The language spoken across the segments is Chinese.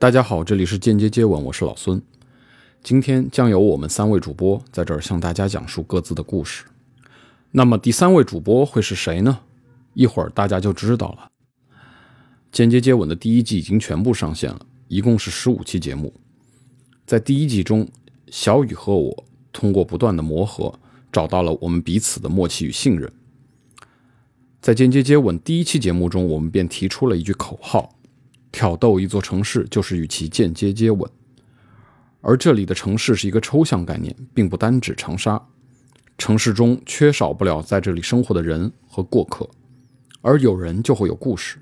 大家好，这里是间接接吻，我是老孙。今天将由我们三位主播在这儿向大家讲述各自的故事。那么第三位主播会是谁呢？一会儿大家就知道了。间接接吻的第一季已经全部上线了，一共是十五期节目。在第一季中，小雨和我通过不断的磨合，找到了我们彼此的默契与信任。在间接接吻第一期节目中，我们便提出了一句口号：挑逗一座城市，就是与其间接接吻。而这里的城市是一个抽象概念，并不单指长沙。城市中缺少不了在这里生活的人和过客，而有人就会有故事。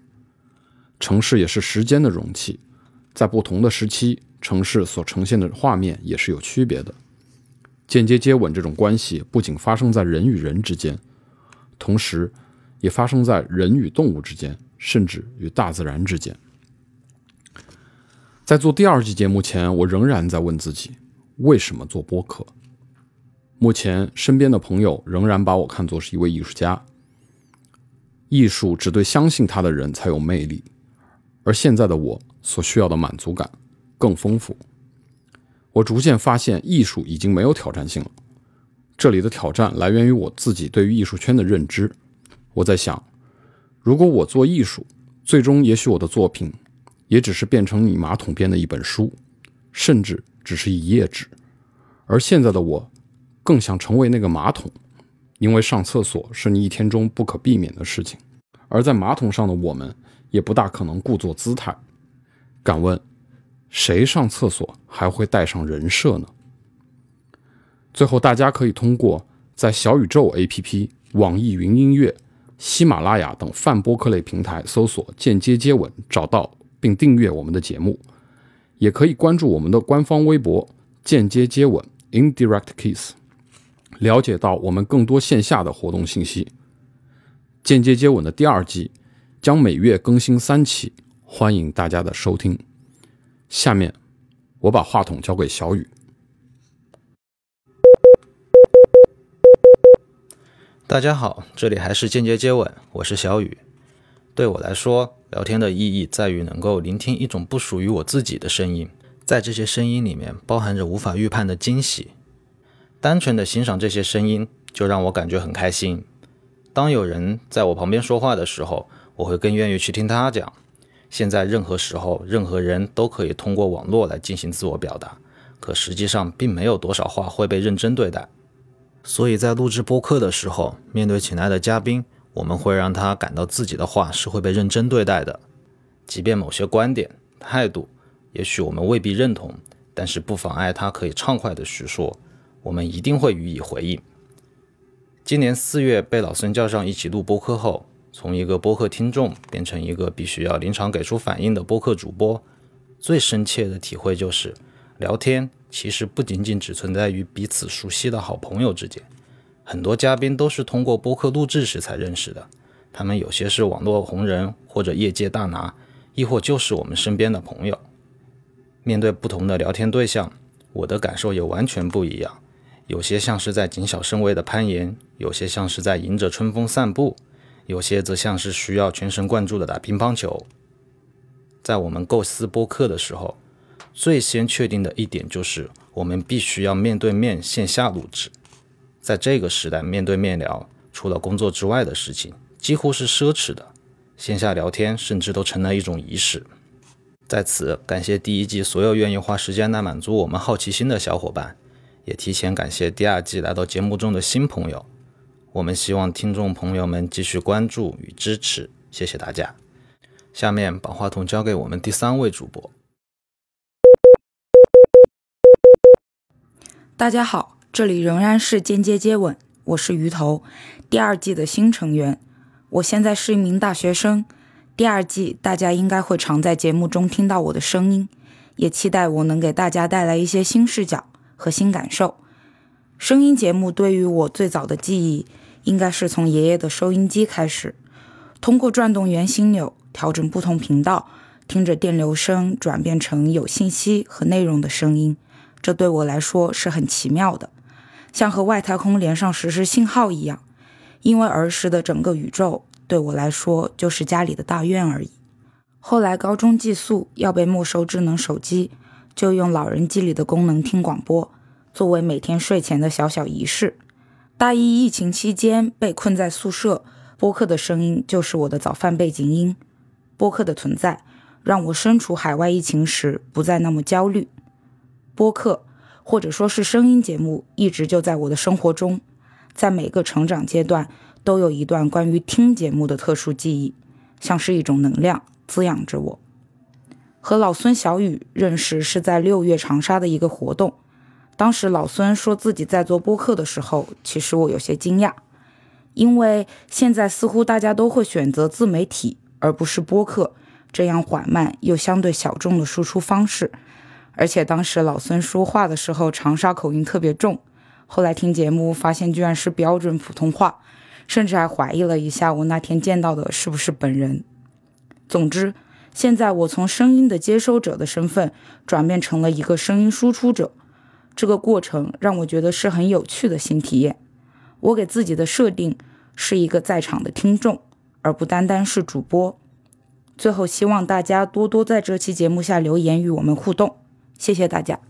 城市也是时间的容器，在不同的时期，城市所呈现的画面也是有区别的。间接接吻这种关系不仅发生在人与人之间，同时也发生在人与动物之间，甚至与大自然之间。在做第二季节目前，我仍然在问自己：为什么做播客？目前，身边的朋友仍然把我看作是一位艺术家。艺术只对相信他的人才有魅力，而现在的我所需要的满足感更丰富。我逐渐发现，艺术已经没有挑战性了。这里的挑战来源于我自己对于艺术圈的认知。我在想，如果我做艺术，最终也许我的作品也只是变成你马桶边的一本书，甚至只是一页纸。而现在的我。更想成为那个马桶，因为上厕所是你一天中不可避免的事情，而在马桶上的我们也不大可能故作姿态。敢问，谁上厕所还会带上人设呢？最后，大家可以通过在小宇宙 APP、网易云音乐、喜马拉雅等泛播客类平台搜索“间接接吻”，找到并订阅我们的节目，也可以关注我们的官方微博“间接接吻 ”（Indirect Kiss）。了解到我们更多线下的活动信息，间接接吻的第二季将每月更新三期，欢迎大家的收听。下面我把话筒交给小雨。大家好，这里还是间接接吻，我是小雨。对我来说，聊天的意义在于能够聆听一种不属于我自己的声音，在这些声音里面包含着无法预判的惊喜。单纯的欣赏这些声音，就让我感觉很开心。当有人在我旁边说话的时候，我会更愿意去听他讲。现在任何时候，任何人都可以通过网络来进行自我表达，可实际上并没有多少话会被认真对待。所以在录制播客的时候，面对请来的嘉宾，我们会让他感到自己的话是会被认真对待的。即便某些观点、态度，也许我们未必认同，但是不妨碍他可以畅快的叙说。我们一定会予以回应。今年四月被老孙叫上一起录播客后，从一个播客听众变成一个必须要临场给出反应的播客主播，最深切的体会就是，聊天其实不仅仅只存在于彼此熟悉的好朋友之间。很多嘉宾都是通过播客录制时才认识的，他们有些是网络红人或者业界大拿，亦或就是我们身边的朋友。面对不同的聊天对象，我的感受也完全不一样。有些像是在谨小慎微的攀岩，有些像是在迎着春风散步，有些则像是需要全神贯注的打乒乓球。在我们构思播客的时候，最先确定的一点就是，我们必须要面对面线下录制。在这个时代，面对面聊，除了工作之外的事情，几乎是奢侈的。线下聊天甚至都成了一种仪式。在此，感谢第一季所有愿意花时间来满足我们好奇心的小伙伴。也提前感谢第二季来到节目中的新朋友，我们希望听众朋友们继续关注与支持，谢谢大家。下面把话筒交给我们第三位主播。大家好，这里仍然是间接接吻，我是鱼头，第二季的新成员。我现在是一名大学生，第二季大家应该会常在节目中听到我的声音，也期待我能给大家带来一些新视角。和新感受，声音节目对于我最早的记忆，应该是从爷爷的收音机开始，通过转动圆心钮调整不同频道，听着电流声转变成有信息和内容的声音，这对我来说是很奇妙的，像和外太空连上实时信号一样。因为儿时的整个宇宙对我来说就是家里的大院而已。后来高中寄宿要被没收智能手机，就用老人机里的功能听广播，作为每天睡前的小小仪式。大一疫情期间被困在宿舍，播客的声音就是我的早饭背景音。播客的存在让我身处海外疫情时不再那么焦虑。播客或者说是声音节目，一直就在我的生活中，在每个成长阶段都有一段关于听节目的特殊记忆，像是一种能量滋养着我。和老孙、小雨认识是在六月长沙的一个活动。当时老孙说自己在做播客的时候，其实我有些惊讶，因为现在似乎大家都会选择自媒体而不是播客这样缓慢又相对小众的输出方式。而且当时老孙说话的时候长沙口音特别重，后来听节目发现居然是标准普通话，甚至还怀疑了一下我那天见到的是不是本人。总之，现在我从声音的接收者的身份转变成了一个声音输出者。这个过程让我觉得是很有趣的新体验。我给自己的设定是一个在场的听众，而不单单是主播。最后，希望大家多多在这期节目下留言与我们互动，谢谢大家。